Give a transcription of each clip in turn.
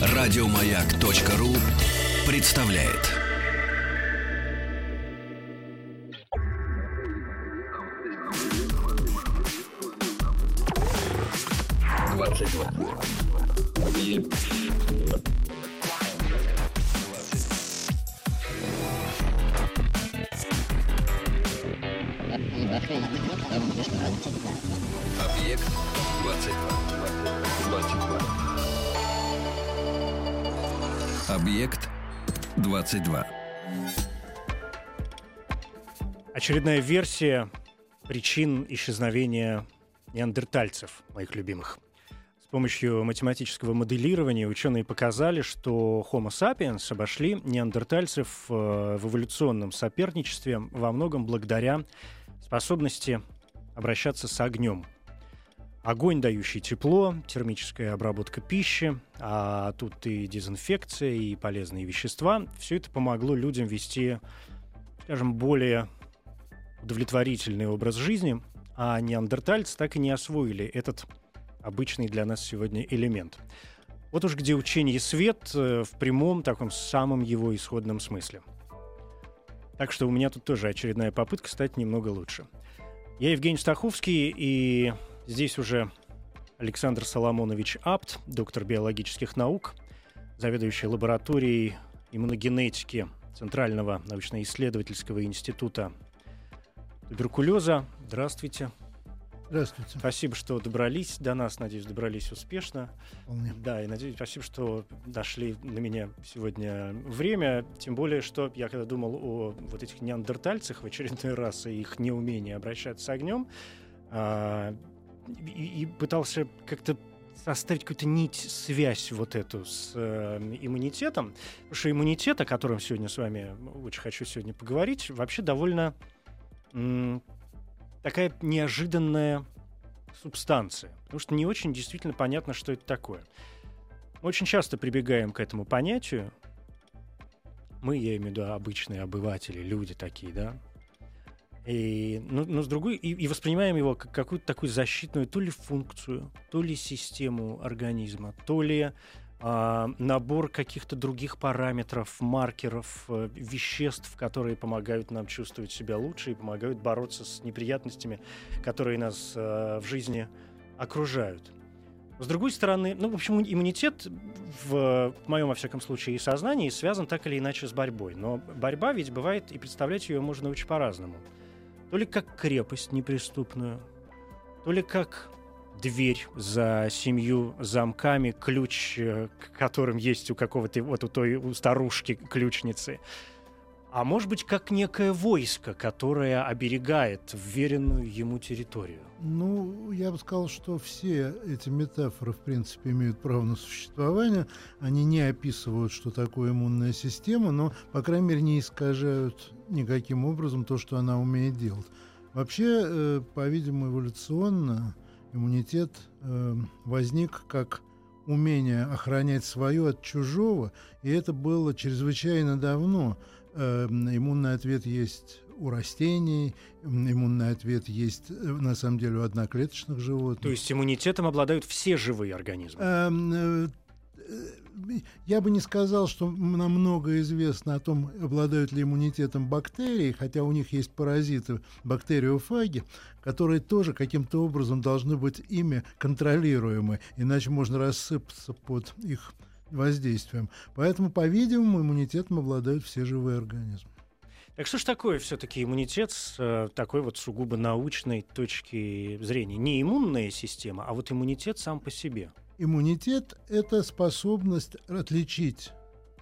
Радиомаяк.ру представляет. Двадцать два. Объект 22. 22. Объект 22. Очередная версия причин исчезновения неандертальцев, моих любимых. С помощью математического моделирования ученые показали, что Homo sapiens обошли неандертальцев э, в эволюционном соперничестве во многом благодаря способности обращаться с огнем. Огонь, дающий тепло, термическая обработка пищи, а тут и дезинфекция, и полезные вещества. Все это помогло людям вести, скажем, более удовлетворительный образ жизни, а неандертальцы так и не освоили этот обычный для нас сегодня элемент. Вот уж где учение свет э, в прямом, таком самом его исходном смысле. Так что у меня тут тоже очередная попытка стать немного лучше. Я Евгений Стаховский, и здесь уже Александр Соломонович Апт, доктор биологических наук, заведующий лабораторией иммуногенетики Центрального научно-исследовательского института туберкулеза. Здравствуйте. Здравствуйте. Спасибо, что добрались до нас. Надеюсь, добрались успешно. Вполне. Да, и надеюсь, спасибо, что нашли на меня сегодня время. Тем более, что я когда думал о вот этих неандертальцах в очередной раз и их неумении обращаться с огнем, а, и, и пытался как-то составить какую-то нить, связь вот эту с э, иммунитетом. Потому что иммунитет, о котором сегодня с вами очень хочу сегодня поговорить, вообще довольно такая неожиданная субстанция. Потому что не очень действительно понятно, что это такое. Мы очень часто прибегаем к этому понятию. Мы, я имею в виду обычные обыватели, люди такие, да. И, ну, но с другой, и, и воспринимаем его как какую-то такую защитную то ли функцию, то ли систему организма, то ли а, набор каких-то других параметров, маркеров, э, веществ, которые помогают нам чувствовать себя лучше и помогают бороться с неприятностями, которые нас э, в жизни окружают. С другой стороны, ну, в общем, иммунитет в, в моем, во всяком случае, и сознании связан так или иначе с борьбой. Но борьба ведь бывает, и представлять ее можно очень по-разному. То ли как крепость неприступную, то ли как дверь за семью замками, ключ, э, которым есть у какого-то вот у той у старушки ключницы. А может быть, как некое войско, которое оберегает вверенную ему территорию. Ну, я бы сказал, что все эти метафоры, в принципе, имеют право на существование. Они не описывают, что такое иммунная система, но, по крайней мере, не искажают никаким образом то, что она умеет делать. Вообще, э, по-видимому, эволюционно иммунитет э, возник как умение охранять свое от чужого, и это было чрезвычайно давно. Э, иммунный ответ есть у растений, иммунный ответ есть, э, на самом деле, у одноклеточных животных. То есть иммунитетом обладают все живые организмы? Эм, э, я бы не сказал, что нам много известно о том, обладают ли иммунитетом бактерии, хотя у них есть паразиты, бактериофаги, которые тоже каким-то образом должны быть ими контролируемы, иначе можно рассыпаться под их воздействием. Поэтому, по-видимому, иммунитетом обладают все живые организмы. Так что ж такое все-таки иммунитет с э, такой вот сугубо научной точки зрения? Не иммунная система, а вот иммунитет сам по себе. Иммунитет – это способность отличить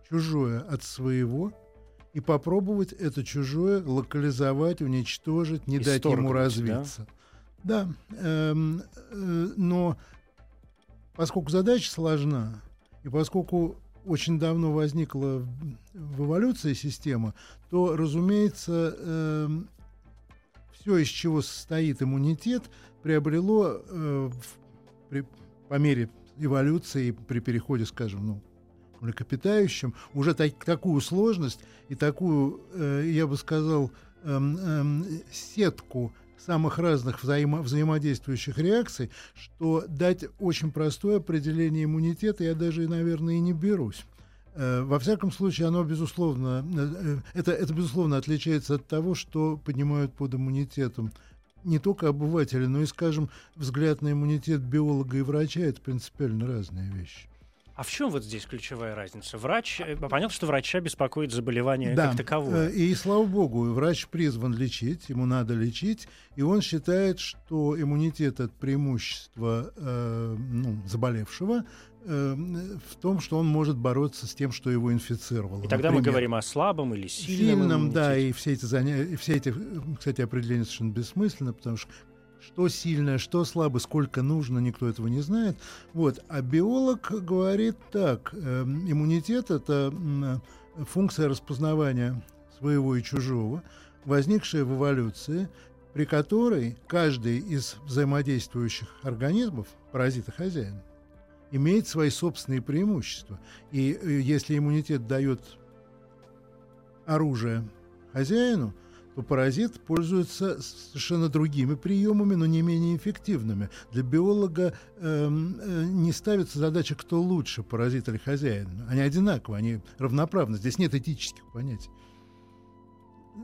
чужое от своего и попробовать это чужое локализовать, уничтожить, не дать ему развиться. Да, да эм, э, но поскольку задача сложна, и поскольку очень давно возникла в эволюции система, то, разумеется, э, все, из чего состоит иммунитет, приобрело э, в, при, по мере эволюции при переходе, скажем, ну, к млекопитающим, уже так, такую сложность и такую, э, я бы сказал, э, э, сетку самых разных взаимо взаимодействующих реакций, что дать очень простое определение иммунитета я даже, наверное, и не берусь. Э, во всяком случае, оно, безусловно, э, это, это, безусловно, отличается от того, что поднимают под иммунитетом не только обыватели, но и, скажем, взгляд на иммунитет биолога и врача — это принципиально разные вещи. А в чем вот здесь ключевая разница? Врач, э, понятно, что врача беспокоит заболевание да, как таковое. И, слава богу, врач призван лечить, ему надо лечить, и он считает, что иммунитет — это преимущество э, ну, заболевшего, в том, что он может бороться с тем, что его инфицировало. И тогда например. мы говорим о слабом или сильном. Сильном, да, и все эти занятия, все эти, кстати, определения совершенно бессмысленны, потому что что сильное, что слабое, сколько нужно, никто этого не знает. Вот. А биолог говорит так, э, иммунитет — это э, функция распознавания своего и чужого, возникшая в эволюции, при которой каждый из взаимодействующих организмов, паразита хозяина, имеет свои собственные преимущества. И э, если иммунитет дает оружие хозяину, то паразит пользуется совершенно другими приемами, но не менее эффективными. Для биолога э, э, не ставится задача, кто лучше, паразит или хозяин. Они одинаковы, они равноправны. Здесь нет этических понятий.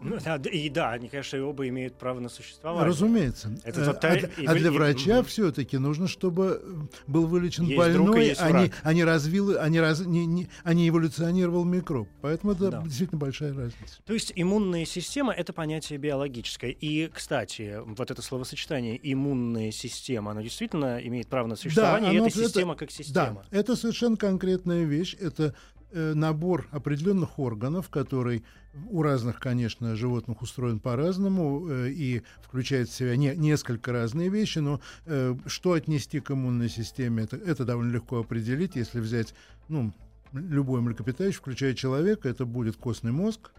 Ну, да, и да, они, конечно, и оба имеют право на существование. Разумеется. Это а, а, и, а для врача и, все-таки нужно, чтобы был вылечен есть больной, друг, а, не, а не развил, а не, раз, не, не, а не эволюционировал микроб. Поэтому это да. действительно большая разница. То есть иммунная система — это понятие биологическое. И, кстати, вот это словосочетание «иммунная система», оно действительно имеет право на существование, да, и это система как система. Да, это совершенно конкретная вещь. Это Э, набор определенных органов, который у разных, конечно, животных устроен по-разному э, и включает в себя не, несколько разные вещи, но э, что отнести к иммунной системе, это, это довольно легко определить, если взять ну, любой млекопитающий, включая человека, это будет костный мозг,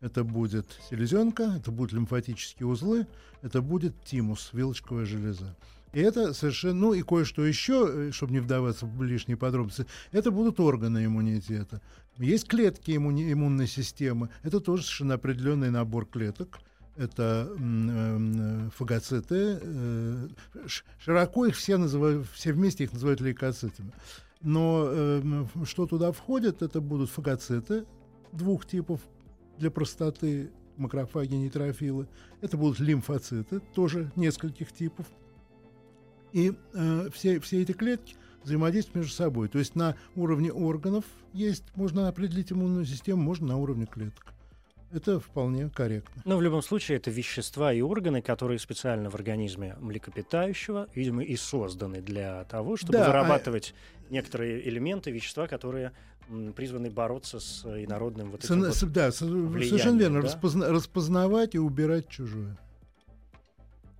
это будет селезенка, это будут лимфатические узлы, это будет тимус, вилочковая железа. И это совершенно, ну и кое-что еще, э, чтобы не вдаваться в лишние подробности, это будут органы иммунитета. Есть клетки иммуни- иммунной системы, это тоже совершенно определенный набор клеток. Это э, фагоциты. Э, широко их все называют, все вместе их называют лейкоцитами. Но э, что туда входит, это будут фагоциты двух типов для простоты макрофаги, нейтрофилы. Это будут лимфоциты, тоже нескольких типов. И э, все, все эти клетки взаимодействуют между собой. То есть на уровне органов есть, можно определить иммунную систему, можно на уровне клеток. Это вполне корректно. Но в любом случае это вещества и органы, которые специально в организме млекопитающего, видимо, и созданы для того, чтобы да, а вырабатывать а... некоторые элементы, вещества, которые призваны бороться с инородным вот этим с, вот Да, совершенно верно. Да? Распозна- распознавать и убирать чужое.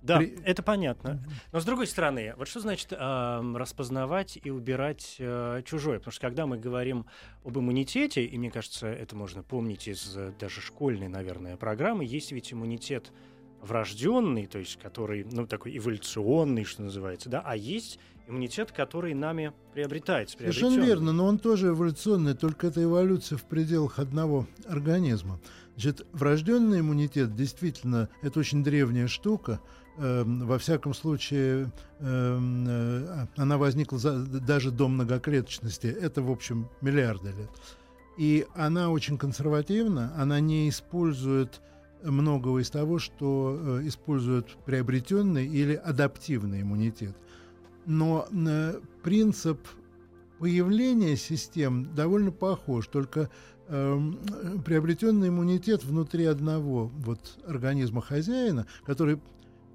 Да, При... это понятно. Но с другой стороны, вот что значит э, распознавать и убирать э, чужое? Потому что когда мы говорим об иммунитете, и мне кажется, это можно помнить из э, даже школьной, наверное, программы, есть ведь иммунитет врожденный, то есть который, ну, такой эволюционный, что называется, да, а есть иммунитет, который нами приобретается. Совершенно верно, но он тоже эволюционный, только это эволюция в пределах одного организма. Значит, врожденный иммунитет действительно это очень древняя штука, во всяком случае, эм, э, она возникла за, даже до многоклеточности. Это, в общем, миллиарды лет. И она очень консервативна, она не использует многого из того, что э, использует приобретенный или адаптивный иммунитет. Но э, принцип появления систем довольно похож, только э, приобретенный иммунитет внутри одного вот организма хозяина, который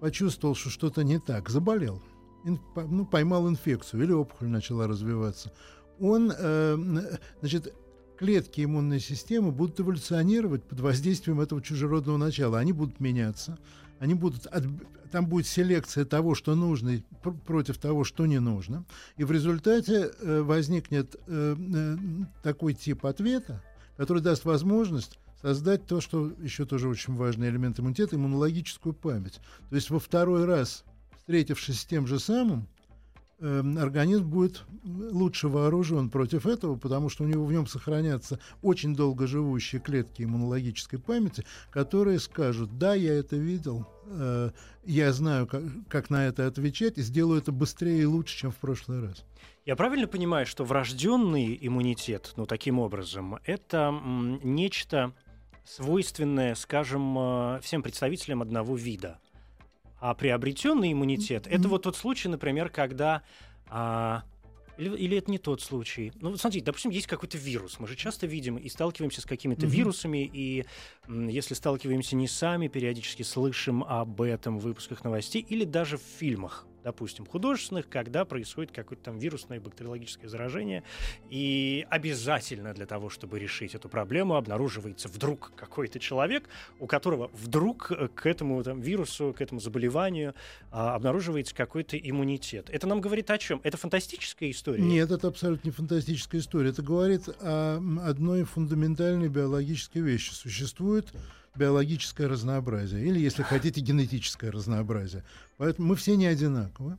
почувствовал, что что-то не так, заболел, ну, поймал инфекцию или опухоль начала развиваться, он, э, значит, клетки иммунной системы будут эволюционировать под воздействием этого чужеродного начала. Они будут меняться, они будут от, там будет селекция того, что нужно, пр против того, что не нужно. И в результате э, возникнет э, э, такой тип ответа, который даст возможность создать то, что еще тоже очень важный элемент иммунитета, иммунологическую память. То есть во второй раз, встретившись с тем же самым, Эм, организм будет лучше вооружен против этого, потому что у него в нем сохранятся очень долго живущие клетки иммунологической памяти, которые скажут, да, я это видел, э, я знаю, как, как на это отвечать, и сделаю это быстрее и лучше, чем в прошлый раз. Я правильно понимаю, что врожденный иммунитет, ну, таким образом, это нечто свойственное, скажем, э, всем представителям одного вида? А приобретенный иммунитет это вот тот случай, например, когда а, или, или это не тот случай? Ну, смотрите, допустим, есть какой-то вирус. Мы же часто видим и сталкиваемся с какими-то mm-hmm. вирусами, и м, если сталкиваемся не сами, периодически слышим об этом в выпусках новостей или даже в фильмах допустим, художественных, когда происходит какое-то там вирусное бактериологическое заражение, и обязательно для того, чтобы решить эту проблему, обнаруживается вдруг какой-то человек, у которого вдруг э, к этому там, вирусу, к этому заболеванию а, обнаруживается какой-то иммунитет. Это нам говорит о чем? Это фантастическая история? Нет, это абсолютно не фантастическая история. Это говорит о одной фундаментальной биологической вещи. Существует биологическое разнообразие, или, если хотите, генетическое разнообразие. Поэтому мы все не одинаковы.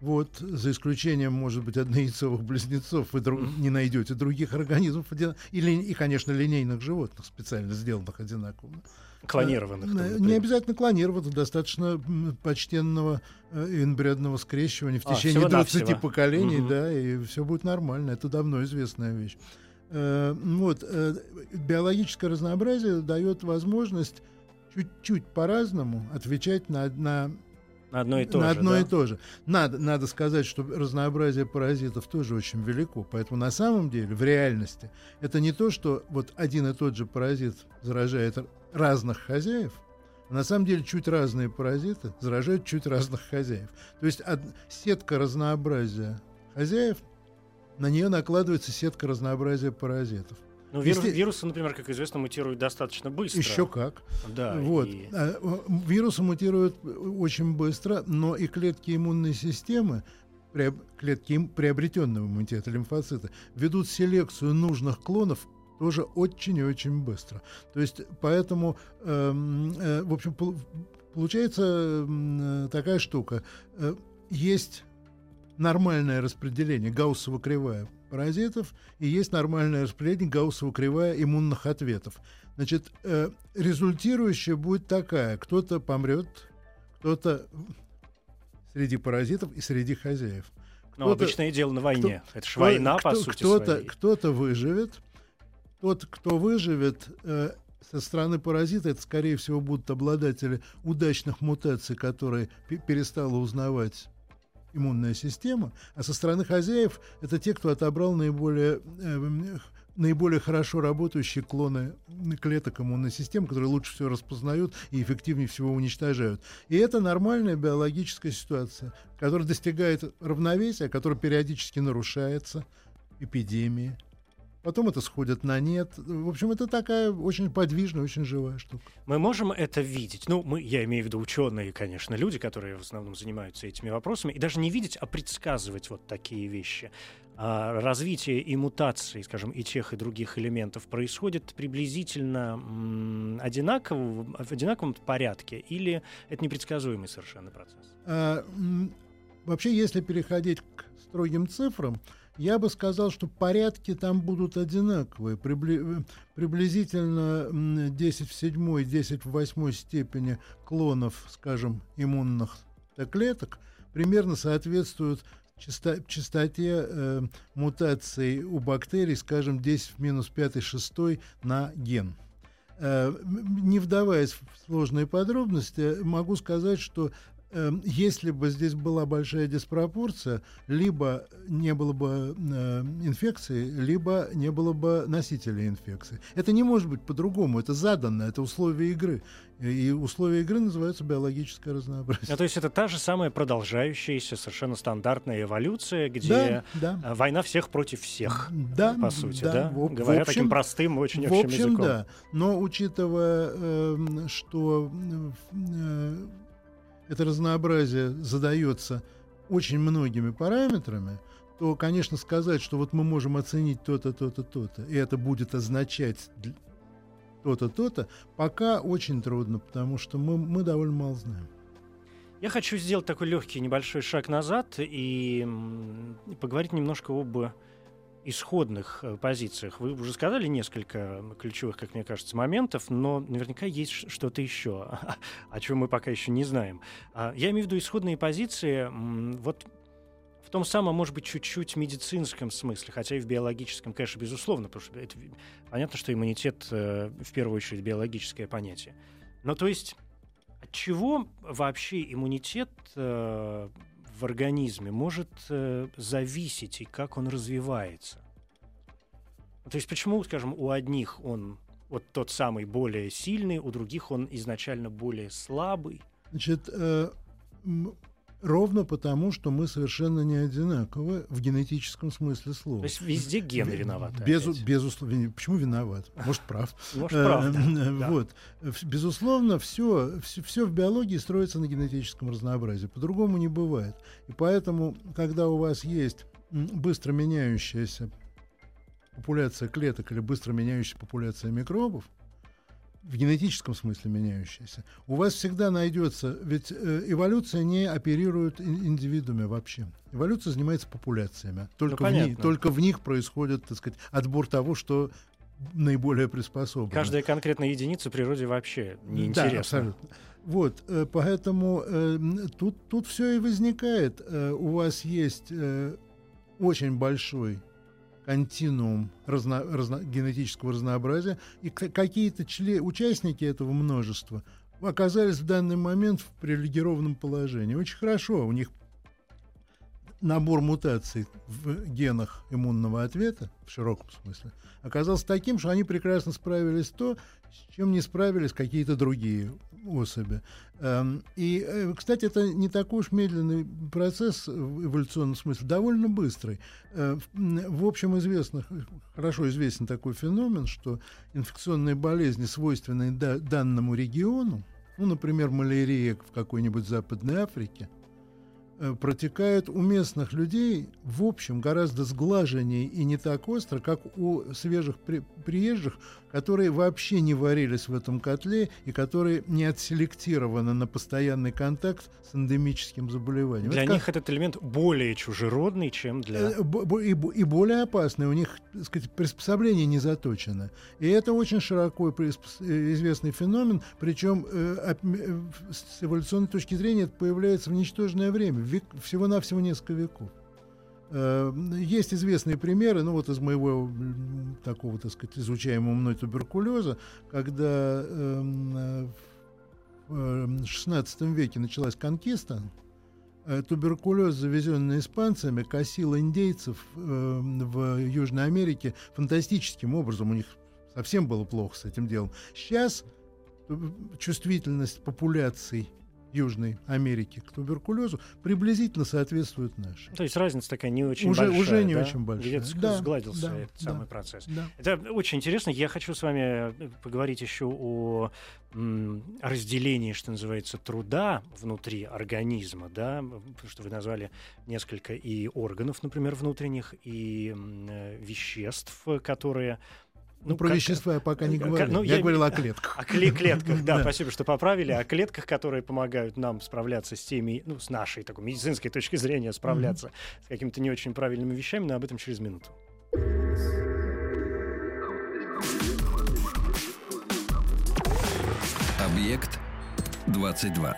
Вот, за исключением, может быть, однояйцовых близнецов, вы друг, не найдете других организмов, или, и, конечно, линейных животных, специально сделанных одинаково. Клонированных. А, не обязательно клонированных, достаточно почтенного э, инбрядного скрещивания в а, течение 20 поколений, угу. да, и все будет нормально. Это давно известная вещь. Э, вот, э, биологическое разнообразие дает возможность чуть-чуть по-разному отвечать на, на на одно и то на же. Одно да? и то же. Надо, надо сказать, что разнообразие паразитов тоже очень велико. Поэтому на самом деле, в реальности, это не то, что вот один и тот же паразит заражает разных хозяев, а на самом деле чуть разные паразиты заражают чуть разных хозяев. То есть сетка разнообразия хозяев на нее накладывается сетка разнообразия паразитов. Ну, вирус, Если... Вирусы, например, как известно, мутируют достаточно быстро. Еще как. Да. Вот. И... А, вирусы мутируют очень быстро, но и клетки иммунной системы, клетки приобретенного иммунитета, лимфоциты, ведут селекцию нужных клонов тоже очень и очень быстро. То есть, поэтому, э, э, в общем, получается э, такая штука. Э, есть нормальное распределение, гауссова кривая паразитов, и есть нормальное распределение гауссова кривая иммунных ответов. Значит, э, результирующая будет такая. Кто-то помрет, кто-то среди паразитов и среди хозяев. Ну, обычное дело на войне. Кто, Это же война, кто, по сути кто-то, своей. Кто-то выживет. Тот, кто выживет, э, со стороны паразита, это, скорее всего, будут обладатели удачных мутаций, которые перестала узнавать иммунная система, а со стороны хозяев это те, кто отобрал наиболее, э, наиболее хорошо работающие клоны клеток иммунной системы, которые лучше всего распознают и эффективнее всего уничтожают. И это нормальная биологическая ситуация, которая достигает равновесия, которая периодически нарушается, эпидемии, потом это сходит на нет. В общем, это такая очень подвижная, очень живая штука. Мы можем это видеть. Ну, мы, я имею в виду ученые, конечно, люди, которые в основном занимаются этими вопросами, и даже не видеть, а предсказывать вот такие вещи. А развитие и мутации, скажем, и тех, и других элементов происходит приблизительно м, одинаково, в одинаковом порядке, или это непредсказуемый совершенно процесс? А, вообще, если переходить к строгим цифрам, я бы сказал, что порядки там будут одинаковые. Прибли... Э, приблизительно 10 в 7, 10 в 8 степени клонов, скажем, иммунных клеток примерно соответствуют часто... частоте э, мутаций у бактерий, скажем, 10 в минус 5-6 на ген. Э, не вдаваясь в сложные подробности, могу сказать, что если бы здесь была большая диспропорция, либо не было бы э, инфекции, либо не было бы носителя инфекции. Это не может быть по-другому, это заданно, это условия игры. И условия игры называются биологическое разнообразие. А, то есть это та же самая продолжающаяся, совершенно стандартная эволюция, где да, да. война всех против всех, да, по сути, да? да? В, Говоря в общем, таким простым, очень в общим общем, языком. да. Но учитывая, э, что э, это разнообразие задается очень многими параметрами, то, конечно, сказать, что вот мы можем оценить то-то, то-то, то-то, и это будет означать то-то, то-то, пока очень трудно, потому что мы, мы довольно мало знаем. Я хочу сделать такой легкий небольшой шаг назад и поговорить немножко об исходных э, позициях. Вы уже сказали несколько ключевых, как мне кажется, моментов, но наверняка есть что-то еще, о чем мы пока еще не знаем. А, я имею в виду исходные позиции вот в том самом, может быть, чуть-чуть медицинском смысле, хотя и в биологическом, конечно, безусловно, потому что это, понятно, что иммунитет э, в первую очередь биологическое понятие. Но то есть от чего вообще иммунитет э, в организме может э, зависеть и как он развивается? То есть почему, скажем, у одних он вот тот самый более сильный, у других он изначально более слабый? Значит, э, Ровно потому, что мы совершенно не одинаковы в генетическом смысле слова. То есть везде гены виноваты. Без, безусловно. Почему виноват? Может, прав. Может, прав. Вот. Безусловно, все, все в биологии строится на генетическом разнообразии. По-другому не бывает. И поэтому, когда у вас есть быстро меняющаяся популяция клеток или быстро меняющаяся популяция микробов, в генетическом смысле меняющаяся, у вас всегда найдется, ведь э, эволюция не оперирует индивидууме вообще. Эволюция занимается популяциями. Только, ну, в, них, только в них происходит, так сказать, отбор того, что наиболее приспособлено. Каждая конкретная единица в природе вообще неинтересна. Да, абсолютно. Вот, э, поэтому э, тут, тут все и возникает. У вас есть очень большой континуум разно, разно, генетического разнообразия, и какие-то член, участники этого множества оказались в данный момент в привилегированном положении. Очень хорошо, у них набор мутаций в генах иммунного ответа, в широком смысле, оказался таким, что они прекрасно справились то, с чем не справились какие-то другие особи. Эм, и, э, кстати, это не такой уж медленный процесс в эволюционном смысле, довольно быстрый. Э, в общем, известно, хорошо известен такой феномен, что инфекционные болезни, свойственные данному региону, ну, например, малярия в какой-нибудь Западной Африке – Э, протекает у местных людей в общем гораздо сглаженнее и не так остро, как у свежих при приезжих, которые вообще не варились в этом котле и которые не отселектированы на постоянный контакт с эндемическим заболеванием. Для это них как... этот элемент более чужеродный, чем для... Э, и, и более опасный. У них так сказать, приспособление не заточено. И это очень широко э, известный феномен, причем э, с эволюционной точки зрения это появляется в ничтожное время, век, всего-навсего несколько веков. Э, есть известные примеры, ну вот из моего такого, так сказать, изучаемого мной туберкулеза, когда э, в XVI веке началась конкиста, э, туберкулез, завезенный испанцами, косил индейцев в Южной Америке фантастическим образом. У них совсем было плохо с этим делом. Сейчас чувствительность популяций Южной Америки к туберкулезу приблизительно соответствует нашей. То есть разница такая не очень уже, большая. Уже не да? очень большая. Где-то да, сгладился да, этот да, самый процесс. Да. Это очень интересно. Я хочу с вами э, поговорить еще о разделении, что называется, труда внутри организма, да, потому что вы назвали несколько и органов, например, внутренних, и э, веществ, которые ну, про как, вещества я пока не говорил. ну, я, я говорил о клетках. О клетках, да, спасибо, что поправили. О клетках, которые помогают нам справляться с теми, ну, с нашей такой медицинской точки зрения, справляться с какими-то не очень правильными вещами, но об этом через минуту. Объект 22.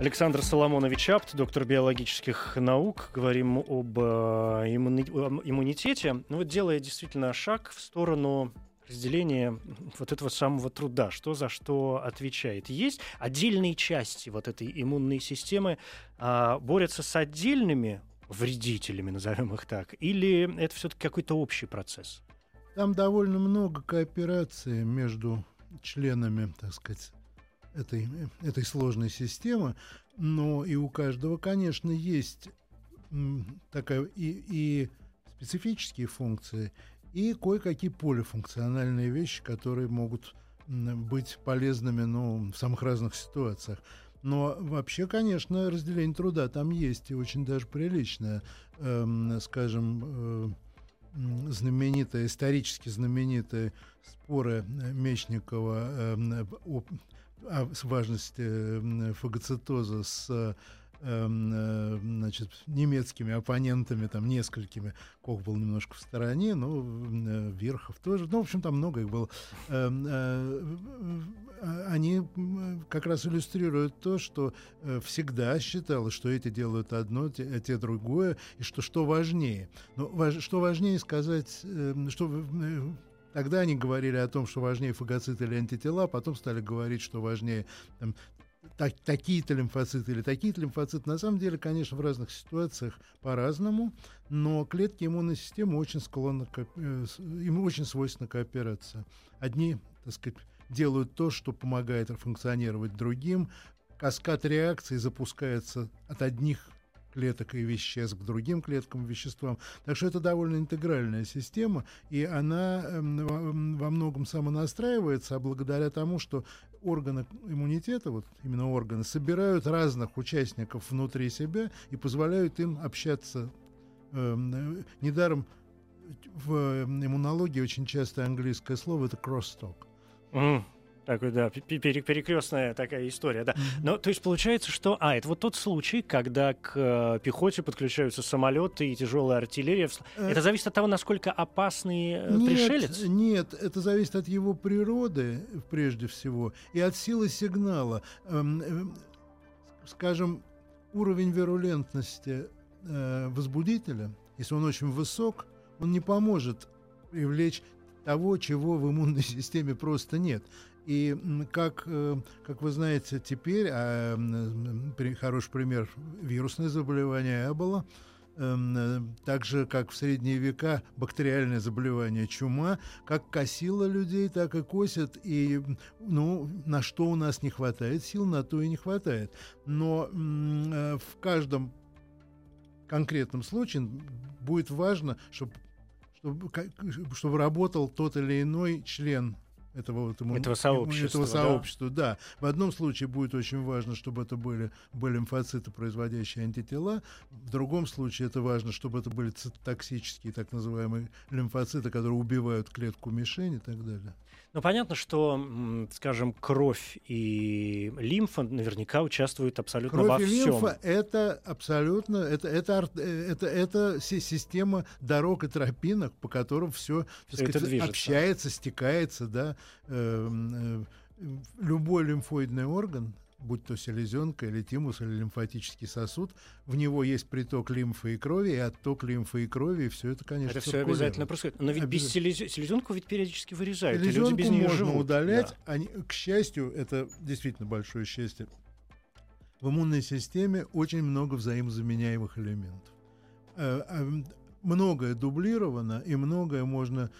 Александр Соломонович Апт, доктор биологических наук. Говорим об э, иммуни- иммунитете. Ну вот делая действительно шаг в сторону разделения вот этого самого труда, что за что отвечает. Есть отдельные части вот этой иммунной системы, а, борются с отдельными вредителями, назовем их так, или это все-таки какой-то общий процесс? Там довольно много кооперации между членами, так сказать, этой, этой сложной системы, но и у каждого, конечно, есть такая и, и специфические функции, и кое-какие полифункциональные вещи, которые могут быть полезными ну, в самых разных ситуациях. Но вообще, конечно, разделение труда там есть, и очень даже приличное. Эм, скажем, э, знаменитые, исторически знаменитые споры Мечникова э, а, с важности фагоцитоза с Эм, э, значит, немецкими оппонентами, там несколькими. Кох был немножко в стороне, но э, Верхов тоже. Ну, в общем, там много их было. Эм, э, они как раз иллюстрируют то, что всегда считалось, что эти делают одно, те, а те другое, и что что важнее. Но что важнее сказать, эм, что Тогда они говорили о том, что важнее фагоциты или антитела, потом стали говорить, что важнее там, так, такие-то лимфоциты или такие-то лимфоциты. На самом деле, конечно, в разных ситуациях по-разному, но клетки иммунной системы очень склонны, э, им очень свойственна кооперация. Одни, так сказать, делают то, что помогает функционировать другим, каскад реакций запускается от одних клеток и веществ к другим клеткам и веществам. Так что это довольно интегральная система, и она эм, во многом самонастраивается, а благодаря тому, что органы иммунитета, вот именно органы, собирают разных участников внутри себя и позволяют им общаться. Эм, недаром в иммунологии очень часто английское слово это crosstalk. Mm. Такой, да, перекрестная такая история, да. Но то есть получается, что, а, это вот тот случай, когда к э, пехоте подключаются самолеты и тяжелая артиллерия. Э... Это зависит от того, насколько опасный э, нет, пришелец? Нет, это зависит от его природы, прежде всего, и от силы сигнала. Эм, э, скажем, уровень вирулентности возбудителя, если он очень высок, он не поможет привлечь того, чего в иммунной системе просто нет. И как, э, как вы знаете теперь, а, хороший пример вирусное заболевание Эбола, эм, э, так же, как в средние века бактериальное заболевание чума, как косило людей, так и косит. И ну, на что у нас не хватает сил, на то и не хватает. Но э, в каждом конкретном случае будет важно, чтобы, чтобы, чтобы работал тот или иной член этого, вот, ему, этого сообщества. Этого сообщества да. да. В одном случае будет очень важно, чтобы это были, были лимфоциты, производящие антитела. В другом случае это важно, чтобы это были токсические, так называемые лимфоциты, которые убивают клетку мишень и так далее. Ну, понятно, что, скажем, кровь и лимфа наверняка участвуют абсолютно кровь во всем. Кровь и лимфа — это абсолютно, это, это, это, это система дорог и тропинок, по которым все, все сказать, это общается, стекается, да. Эм, э, любой лимфоидный орган будь то селезенка или тимус или лимфатический сосуд, в него есть приток лимфы и крови, и отток лимфы и крови, и все это, конечно, Это все обязательно происходит. Но ведь без селез... селезенку ведь периодически вырезают, Селезенку люди без нее можно живут. удалять. Да. Они, к счастью, это действительно большое счастье. В иммунной системе очень много взаимозаменяемых элементов э, а, многое дублировано, и многое можно...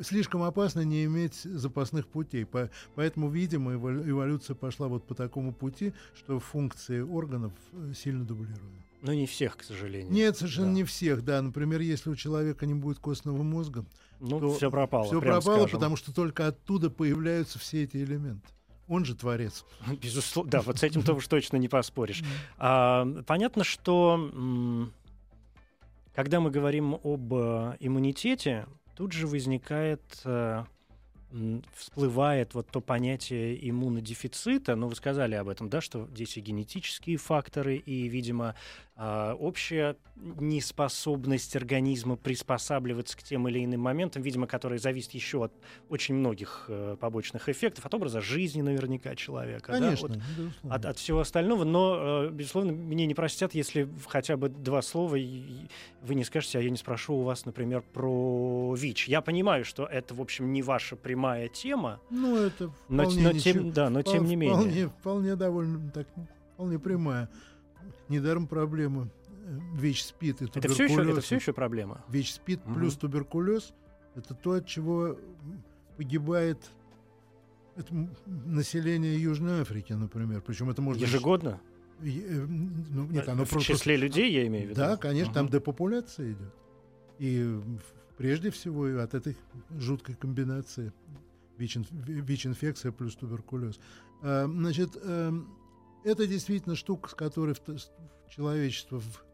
Слишком опасно не иметь запасных путей. По, поэтому, видимо, эволюция пошла вот по такому пути, что функции органов э, сильно дублируют. Но не всех, к сожалению. Нет, совершенно да. не всех, да. Например, если у человека не будет костного мозга, ну, то все пропало. Все пропало, скажем. потому что только оттуда появляются все эти элементы. Он же творец. Безусловно, да, вот с этим тоже точно не поспоришь. А, понятно, что когда мы говорим об э, иммунитете, тут же возникает э, всплывает вот то понятие иммунодефицита, ну, вы сказали об этом, да, что здесь и генетические факторы, и, видимо, общая неспособность организма приспосабливаться к тем или иным моментам, видимо, которые зависят еще от очень многих э, побочных эффектов, от образа жизни наверняка человека, Конечно, да, вот, от, от всего остального, но, э, безусловно, мне не простят, если хотя бы два слова вы не скажете, а я не спрошу у вас, например, про ВИЧ. Я понимаю, что это, в общем, не ваша прямая тема. Ну, это но, но, тем, да, но тем не менее. Вполне, вполне довольно так, вполне прямая. Недаром проблема э, ВИЧ-СПИД и это все, еще, это все еще проблема? ВИЧ-СПИД угу. плюс туберкулез – это то, от чего погибает это население Южной Африки, например. Причем это можно... Ежегодно? Э, ну, нет, оно в просто... числе людей, я имею в виду? Да, конечно, угу. там депопуляция идет. И прежде всего от этой жуткой комбинации ВИЧ-инфекция плюс туберкулез. А, значит, эм, это действительно штука, с которой человечество в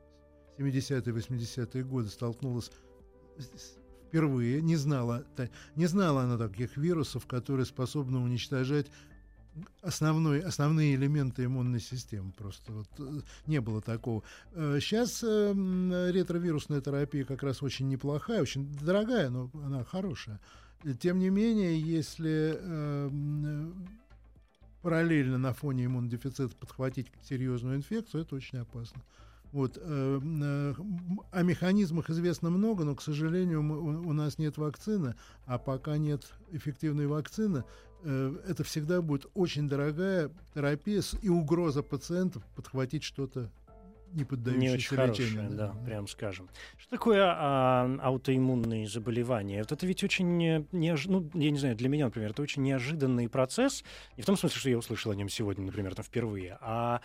70-е, 80-е годы столкнулось впервые. Не знала, не знала она таких вирусов, которые способны уничтожать основной, основные элементы иммунной системы. Просто вот э, не было такого. Сейчас э, ретровирусная терапия как раз очень неплохая, очень дорогая, но она хорошая. Тем не менее, если э, параллельно на фоне иммунодефицита подхватить серьезную инфекцию, это очень опасно. Вот, э, э, о механизмах известно много, но, к сожалению, у нас нет вакцины, а пока нет эффективной вакцины, э, это всегда будет очень дорогая терапия и угроза пациентов подхватить что-то не поддающиеся не очень хорошее, да, да, прям скажем. Что такое а, аутоиммунные заболевания? Вот это ведь очень неож... ну, я не знаю, для меня, например, это очень неожиданный процесс. Не в том смысле, что я услышал о нем сегодня, например, там впервые, а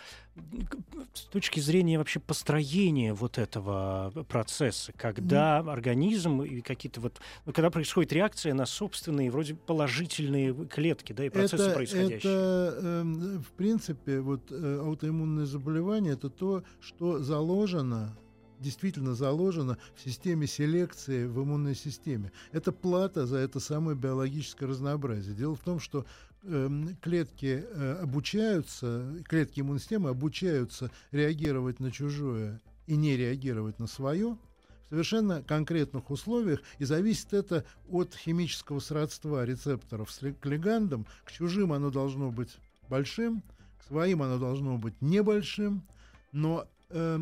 с точки зрения вообще построения вот этого процесса, когда mm. организм и какие-то вот, ну, когда происходит реакция на собственные вроде положительные клетки, да, и процессы это, происходящие. Это, э, в принципе, вот э, аутоиммунное заболевание это то, что заложено действительно заложено в системе селекции в иммунной системе. Это плата за это самое биологическое разнообразие. Дело в том, что клетки э, обучаются, клетки иммунной системы обучаются реагировать на чужое и не реагировать на свое в совершенно конкретных условиях, и зависит это от химического сродства рецепторов с лигандом. К чужим оно должно быть большим, к своим оно должно быть небольшим, но э,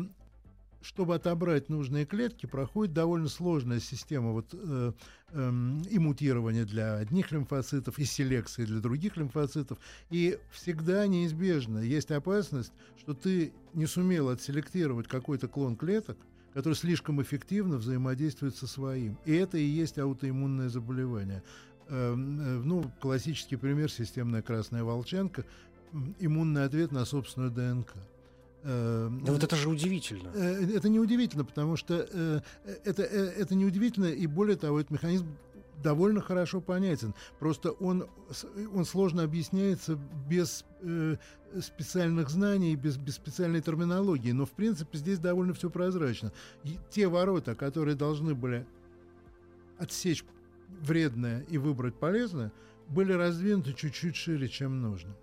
чтобы отобрать нужные клетки, проходит довольно сложная система вот, э, э, иммутирования для одних лимфоцитов и селекции для других лимфоцитов. И всегда неизбежно есть опасность, что ты не сумел отселектировать какой-то клон клеток, который слишком эффективно взаимодействует со своим. И это и есть аутоиммунное заболевание. Э, э, ну, классический пример – системная красная волчанка, иммунный ответ на собственную ДНК. Да вот это же удивительно. Э, это не удивительно, потому что э, это, э, это не удивительно, и более того, этот механизм довольно хорошо понятен. Просто он, он сложно объясняется без э, специальных знаний, без, без специальной терминологии. Но, в принципе, здесь довольно все прозрачно. И те ворота, которые должны были отсечь вредное и выбрать полезное, были раздвинуты чуть-чуть шире, чем нужно.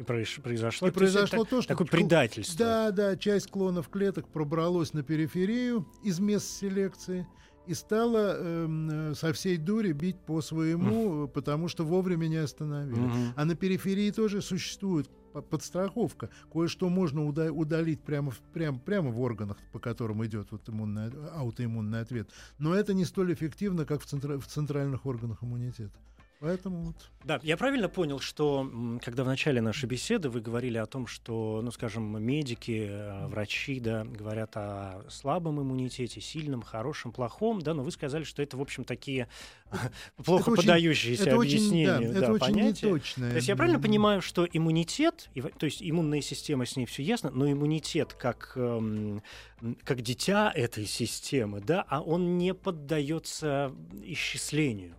И произошло, и произошло то, что такое предательство. Да, да, часть клонов клеток пробралась на периферию из мест селекции и стала э, со всей дури бить по своему, потому что вовремя не остановили. А на периферии тоже существует подстраховка. Кое-что можно уда- удалить прямо, в, прямо, прямо в органах, по которым идет вот иммунный, аутоиммунный ответ. Но это не столь эффективно, как в, центра- в центральных органах иммунитета. Поэтому вот. Да, я правильно понял, что когда в начале нашей беседы вы говорили о том, что, ну, скажем, медики, э, врачи, да, говорят о слабом иммунитете, сильном, хорошем, плохом, да, но вы сказали, что это, в общем, такие плохо это подающиеся это объяснения, очень, да, да, это понятия. Очень неточное. То есть я правильно понимаю, что иммунитет, то есть иммунная система с ней все ясно, но иммунитет как эм, как дитя этой системы, да, а он не поддается исчислению.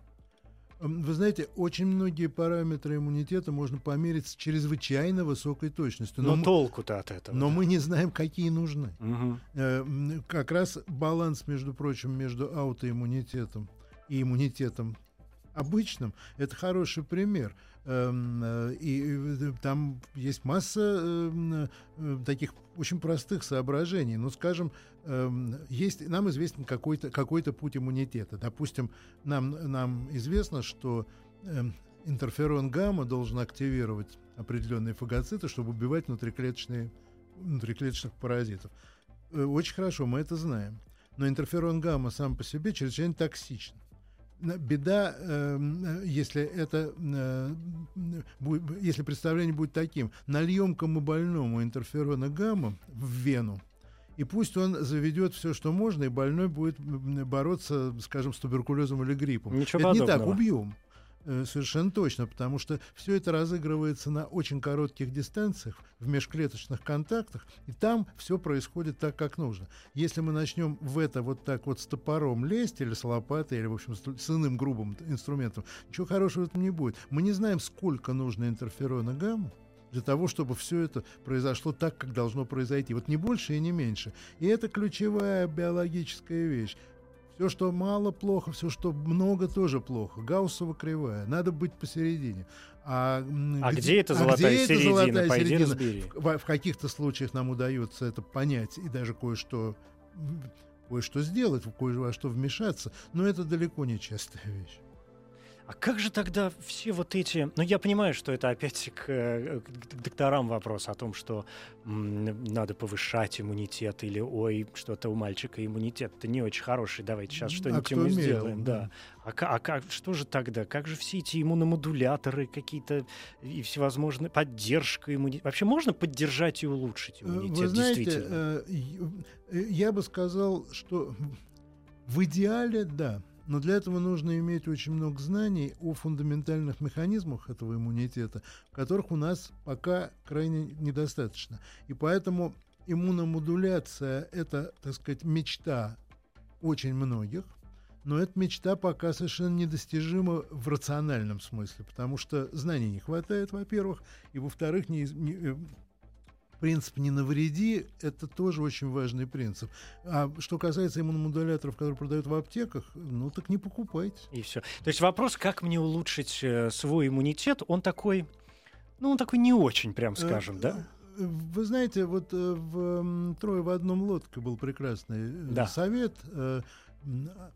Вы знаете, очень многие параметры иммунитета можно померить с чрезвычайно высокой точностью. Но, но толку-то от этого. Но да. мы не знаем, какие нужны. Угу. Как раз баланс, между прочим, между аутоиммунитетом и иммунитетом обычным, это хороший пример. Эм, э, и там есть масса эм, э, таких очень простых соображений. Ну, скажем, эм, есть, нам известен какой-то какой путь иммунитета. Допустим, нам, нам известно, что интерферон гамма должен активировать определенные фагоциты, чтобы убивать внутриклеточные, внутриклеточных паразитов. Э, очень хорошо, мы это знаем. Но интерферон гамма сам по себе чрезвычайно токсичен беда, эм, если это, э, если представление будет таким, нальем кому больному интерферона гамма в вену, и пусть он заведет все, что можно, и больной будет бороться, скажем, с туберкулезом или гриппом. Ничего это подобного. не так, убьем. Э, совершенно точно, потому что все это разыгрывается на очень коротких дистанциях, в межклеточных контактах, и там все происходит так, как нужно. Если мы начнем в это вот так вот с топором лезть, или с лопатой, или, в общем, с иным грубым инструментом, ничего хорошего в этом не будет. Мы не знаем, сколько нужно интерферона гамма, для того, чтобы все это произошло так, как должно произойти. Вот не больше и не меньше. И это ключевая биологическая вещь Все, что мало, плохо, все, что много, тоже плохо. Гауссова кривая. Надо быть посередине. А, а где, где это золотая а где середина? золотая Пойди середина? Разбери. В, в каких-то случаях нам удается это понять и даже кое-что кое-что сделать, кое во что вмешаться, но это далеко не частая вещь. А как же тогда все вот эти... Ну, я понимаю, что это опять к, э, к докторам вопрос о том, что м, надо повышать иммунитет, или, ой, что-то у мальчика иммунитет-то не очень хороший, давайте сейчас что-нибудь а ему мерил, сделаем. Да. А, а как, что же тогда? Как же все эти иммуномодуляторы какие-то и всевозможные... Поддержка иммунитета? Вообще можно поддержать и улучшить э, иммунитет, Вы знаете, э, я бы сказал, что в идеале, да, но для этого нужно иметь очень много знаний о фундаментальных механизмах этого иммунитета, которых у нас пока крайне недостаточно. И поэтому иммуномодуляция – это, так сказать, мечта очень многих, но эта мечта пока совершенно недостижима в рациональном смысле, потому что знаний не хватает, во-первых, и, во-вторых, не, не, э, принцип «не навреди» — это тоже очень важный принцип. А что касается иммуномодуляторов, которые продают в аптеках, ну так не покупайте. И все. То есть вопрос, как мне улучшить э, свой иммунитет, он такой, ну он такой не очень, прям скажем, да? Э, вы знаете, вот э, в «Трое в одном лодке» был прекрасный да. совет.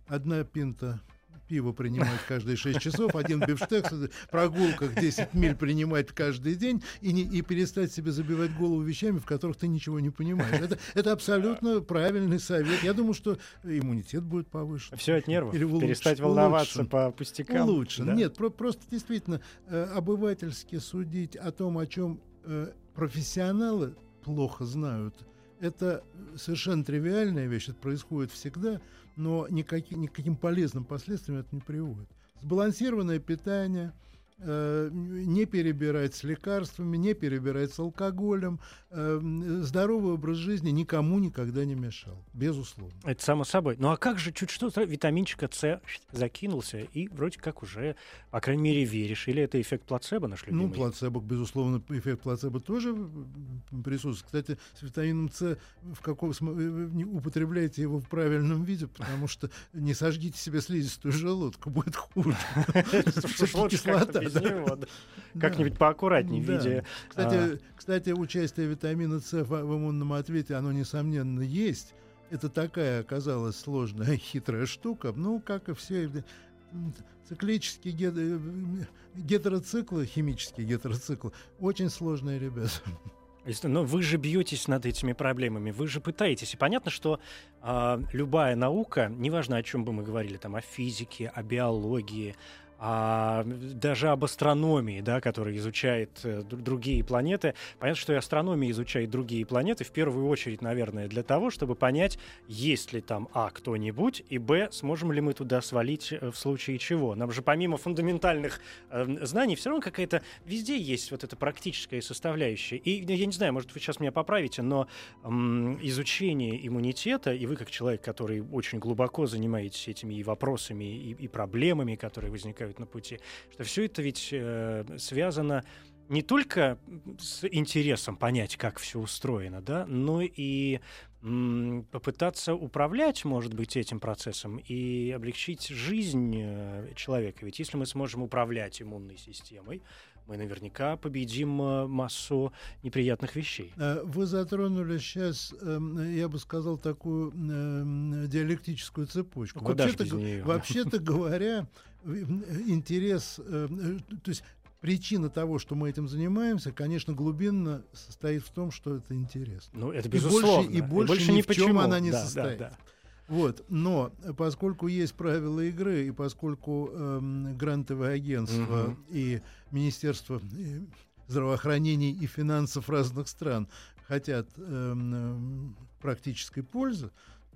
Одна пинта пиво принимать каждые 6 часов, один бифштекс, прогулках 10 миль принимать каждый день и, не, и перестать себе забивать голову вещами, в которых ты ничего не понимаешь. Это, это абсолютно правильный совет. Я думаю, что иммунитет будет повышен. Все от нервов. Или улучш, Перестать волноваться улучшен, по пустякам. Улучшен. Да? Нет, про, просто действительно э, обывательски судить о том, о чем э, профессионалы плохо знают, это совершенно тривиальная вещь, это происходит всегда но никаким, никаким полезным последствиям это не приводит. Сбалансированное питание – не перебирать с лекарствами, не перебирать с алкоголем. Э, здоровый образ жизни никому никогда не мешал, безусловно. Это само собой. Ну а как же чуть что, витаминчика С закинулся, и вроде как уже, по крайней мере, веришь. Или это эффект плацебо наш любимый? Ну, плацебо, безусловно, эффект плацебо тоже присутствует. Кстати, с витамином С в каком не употребляйте его в правильном виде, потому что не сожгите себе слизистую желудку, будет хуже. Кислота Как-нибудь поаккуратнее в виде... Кстати, кстати, участие витамина С в иммунном ответе, оно, несомненно, есть. Это такая оказалась сложная, хитрая штука. Ну, как и все циклические гетероциклы, химические гетероциклы, очень сложные ребята. Но вы же бьетесь над этими проблемами, вы же пытаетесь. И понятно, что э, любая наука, неважно о чем бы мы говорили, там, о физике, о биологии, а даже об астрономии, да, которая изучает э, другие планеты. Понятно, что и астрономия изучает другие планеты в первую очередь, наверное, для того, чтобы понять, есть ли там а кто-нибудь и б сможем ли мы туда свалить э, в случае чего. Нам же помимо фундаментальных э, знаний все равно какая-то везде есть вот эта практическая составляющая. И я не знаю, может вы сейчас меня поправите, но э, изучение иммунитета и вы как человек, который очень глубоко занимаетесь этими и вопросами и, и проблемами, которые возникают возникают на пути, что все это ведь э, связано не только с интересом понять, как все устроено, да, но и м, попытаться управлять, может быть, этим процессом и облегчить жизнь э, человека. Ведь если мы сможем управлять иммунной системой, мы наверняка победим э, массу неприятных вещей. Э, вы затронули сейчас, эм, я бы сказал, такую эм, диалектическую цепочку. Ну, вообще-то, вообще-то говоря, интерес, э, то есть причина того, что мы этим занимаемся, конечно, глубинно состоит в том, что это интересно. Ну, это безусловно. И больше, и больше, и больше ни в почему. чем она не да, состоит. Да, да. Вот, но поскольку есть правила игры, и поскольку э, грантовое агентство угу. и Министерство э, здравоохранения и финансов разных стран хотят э, практической пользы,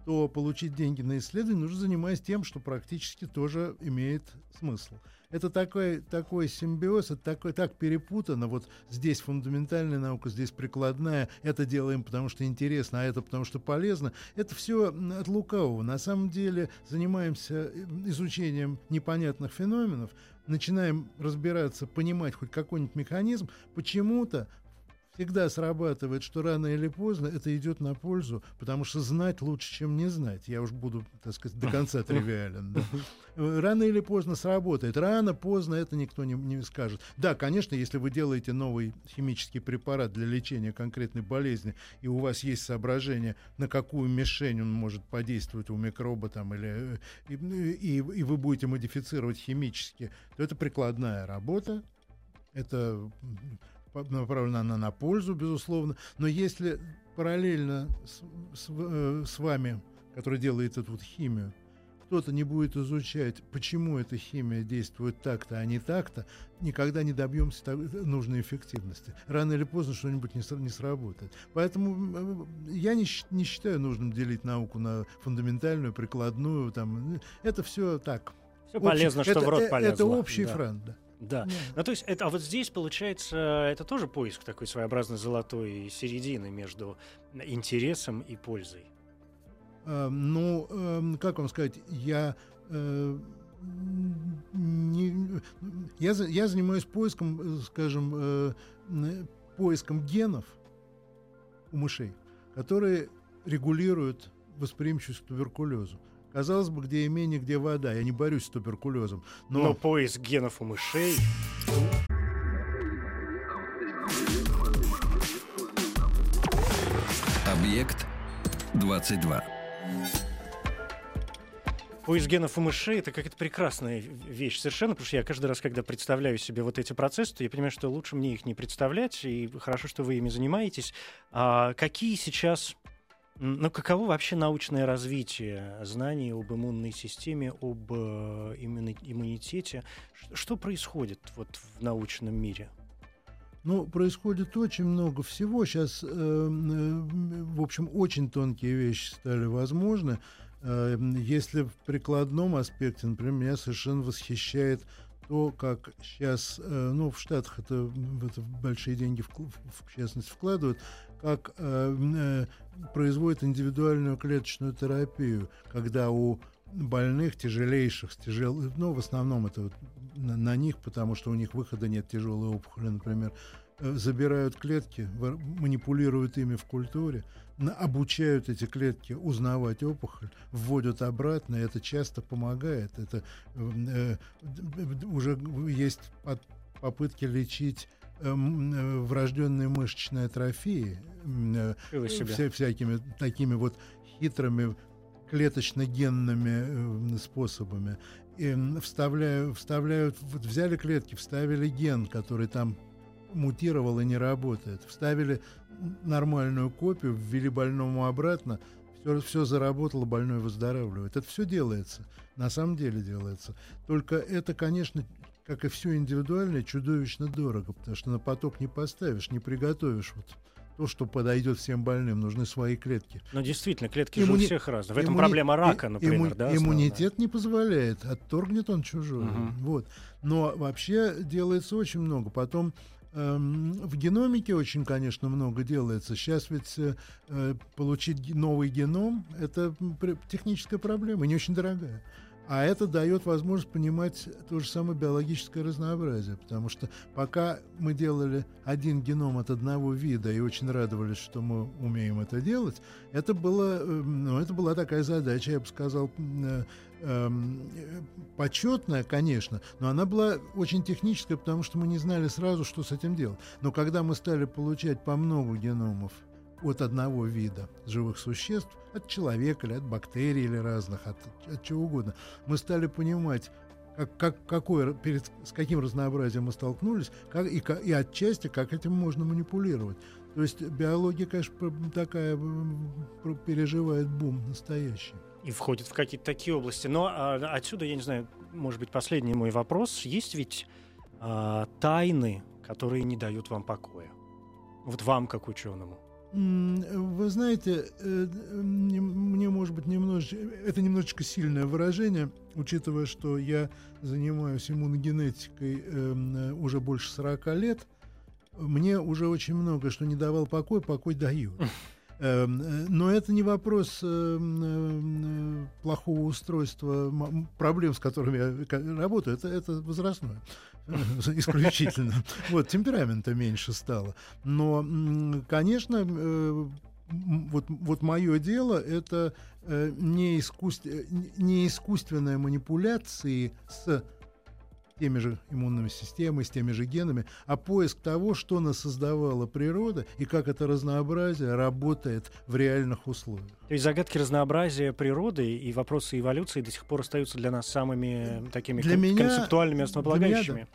то получить деньги на исследование нужно занимаясь тем, что практически тоже имеет смысл. Это такой, такой симбиоз, это такой, так перепутано. Вот здесь фундаментальная наука, здесь прикладная. Это делаем, потому что интересно, а это потому что полезно. Это все от лукавого. На самом деле занимаемся изучением непонятных феноменов, начинаем разбираться, понимать хоть какой-нибудь механизм, почему-то всегда срабатывает, что рано или поздно это идет на пользу, потому что знать лучше, чем не знать. Я уж буду, так сказать, до конца тривиален. Да. Рано или поздно сработает. Рано, поздно это никто не, не скажет. Да, конечно, если вы делаете новый химический препарат для лечения конкретной болезни, и у вас есть соображение, на какую мишень он может подействовать у микроба там, или, и, и, и вы будете модифицировать химически, то это прикладная работа, это направлена она на пользу, безусловно. Но если параллельно с, с, э, с вами, который делает эту вот химию, кто-то не будет изучать, почему эта химия действует так-то, а не так-то, никогда не добьемся нужной эффективности. Рано или поздно что-нибудь не, не сработает. Поэтому э, я не, не считаю нужным делить науку на фундаментальную, прикладную. Там. Это все так. Все полезно, что это, в рот э, полезно. Это общий да. фронт, да. Да. Yeah. Ну, то есть, это, а вот здесь, получается, это тоже поиск такой своеобразной золотой середины между интересом и пользой. Uh, ну, uh, как вам сказать, я uh, не, я, я занимаюсь поиском, скажем, поиском генов у мышей, которые регулируют восприимчивость к туберкулезу. Казалось бы, где имение, где вода. Я не борюсь с туберкулезом. Но, но поиск генов у мышей... Объект 22. Поиск генов у мышей это какая-то прекрасная вещь совершенно, потому что я каждый раз, когда представляю себе вот эти процессы, то я понимаю, что лучше мне их не представлять, и хорошо, что вы ими занимаетесь. А какие сейчас ну, каково вообще научное развитие знаний об иммунной системе, об э, иммунитете? Что происходит вот в научном мире? Ну, происходит очень много всего. Сейчас, э, э, в общем, очень тонкие вещи стали возможны. Э, если в прикладном аспекте, например, меня совершенно восхищает то, как сейчас, э, ну, в Штатах это, в это большие деньги, в, в частности, вкладывают, как э, э, производят индивидуальную клеточную терапию, когда у больных тяжелейших, тяжел, ну, в основном это вот на, на них, потому что у них выхода нет тяжелой опухоли, например, э, забирают клетки, манипулируют ими в культуре, обучают эти клетки узнавать опухоль, вводят обратно, и это часто помогает. Это э, уже есть попытки лечить э, врожденные мышечные атрофии э, вся, всякими такими вот хитрыми клеточно-генными э, способами. И вставляют, вставляют, вот взяли клетки, вставили ген, который там мутировал и не работает, вставили нормальную копию, ввели больному обратно, все, все заработало, больной выздоравливает. Это все делается, на самом деле делается. Только это, конечно, как и все индивидуальное, чудовищно дорого, потому что на поток не поставишь, не приготовишь вот то, что подойдет всем больным. Нужны свои клетки. Но действительно, клетки Иммуни... же у всех разные. В этом иммуни... проблема рака, например. Имму... Да, иммунитет не позволяет, отторгнет он чужой. Угу. Вот. Но вообще делается очень много. Потом эм, в геномике очень, конечно, много делается. Сейчас ведь э, получить новый геном — это техническая проблема, не очень дорогая. А это дает возможность понимать то же самое биологическое разнообразие, потому что пока мы делали один геном от одного вида и очень радовались, что мы умеем это делать, это, было, э, ну, это была такая задача, я бы сказал, э, э, почетная, конечно, но она была очень техническая, потому что мы не знали сразу, что с этим делать. Но когда мы стали получать по много геномов от одного вида живых существ, от человека или от бактерий или разных, от, от чего угодно, мы стали понимать, как, как, какой, перед, с каким разнообразием мы столкнулись, как, и, и отчасти, как этим можно манипулировать. То есть биология, конечно, такая переживает бум настоящий. И входит в какие-то такие области. Но а, отсюда, я не знаю, может быть, последний мой вопрос. Есть ведь а, тайны, которые не дают вам покоя? Вот вам, как ученому. Вы знаете, э, мне, может быть, немножечко, это немножечко сильное выражение, учитывая, что я занимаюсь иммуногенетикой эм, уже больше 40 лет, мне уже очень много, что не давал покой, покой даю. Эм, э, но это не вопрос эм, э, плохого устройства, проблем, с которыми я работаю, это, это возрастное исключительно. Вот, темперамента меньше стало. Но, конечно, э, вот, вот мое дело это не, искусств, не искусственная манипуляции с теми же иммунными системами, с теми же генами, а поиск того, что нас создавала природа и как это разнообразие работает в реальных условиях. То есть загадки разнообразия природы и вопросы эволюции до сих пор остаются для нас самыми такими для кон- меня, концептуальными, основополагающими?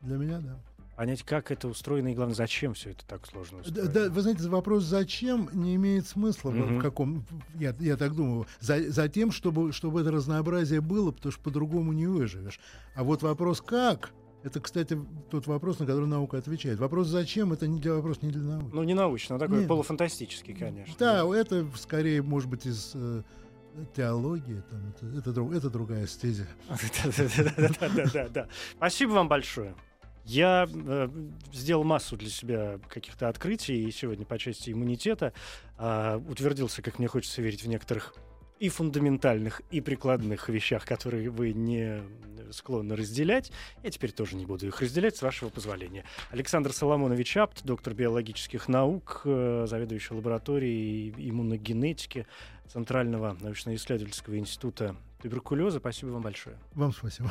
Для меня, да. Для меня, да понять, как это устроено и, главное, зачем все это так сложно устроено. Да, вы знаете, вопрос «зачем» не имеет смысла mm-hmm. в каком... Я, я так думаю. За, за тем, чтобы, чтобы это разнообразие было, потому что по-другому не выживешь. А вот вопрос «как» Это, кстати, тот вопрос, на который наука отвечает. Вопрос «зачем?» — это не для вопрос не для науки. Ну, не научно, а такой Нет. полуфантастический, конечно. Да, да, это скорее, может быть, из э, теологии. Там, это, это, это другая стезя. Да-да-да. Спасибо вам большое. Я э, сделал массу для себя каких-то открытий сегодня по части иммунитета. Э, утвердился, как мне хочется верить, в некоторых и фундаментальных, и прикладных вещах, которые вы не склонны разделять. Я теперь тоже не буду их разделять, с вашего позволения. Александр Соломонович Апт, доктор биологических наук, э, заведующий лабораторией иммуногенетики Центрального научно-исследовательского института туберкулеза. Спасибо вам большое. Вам спасибо.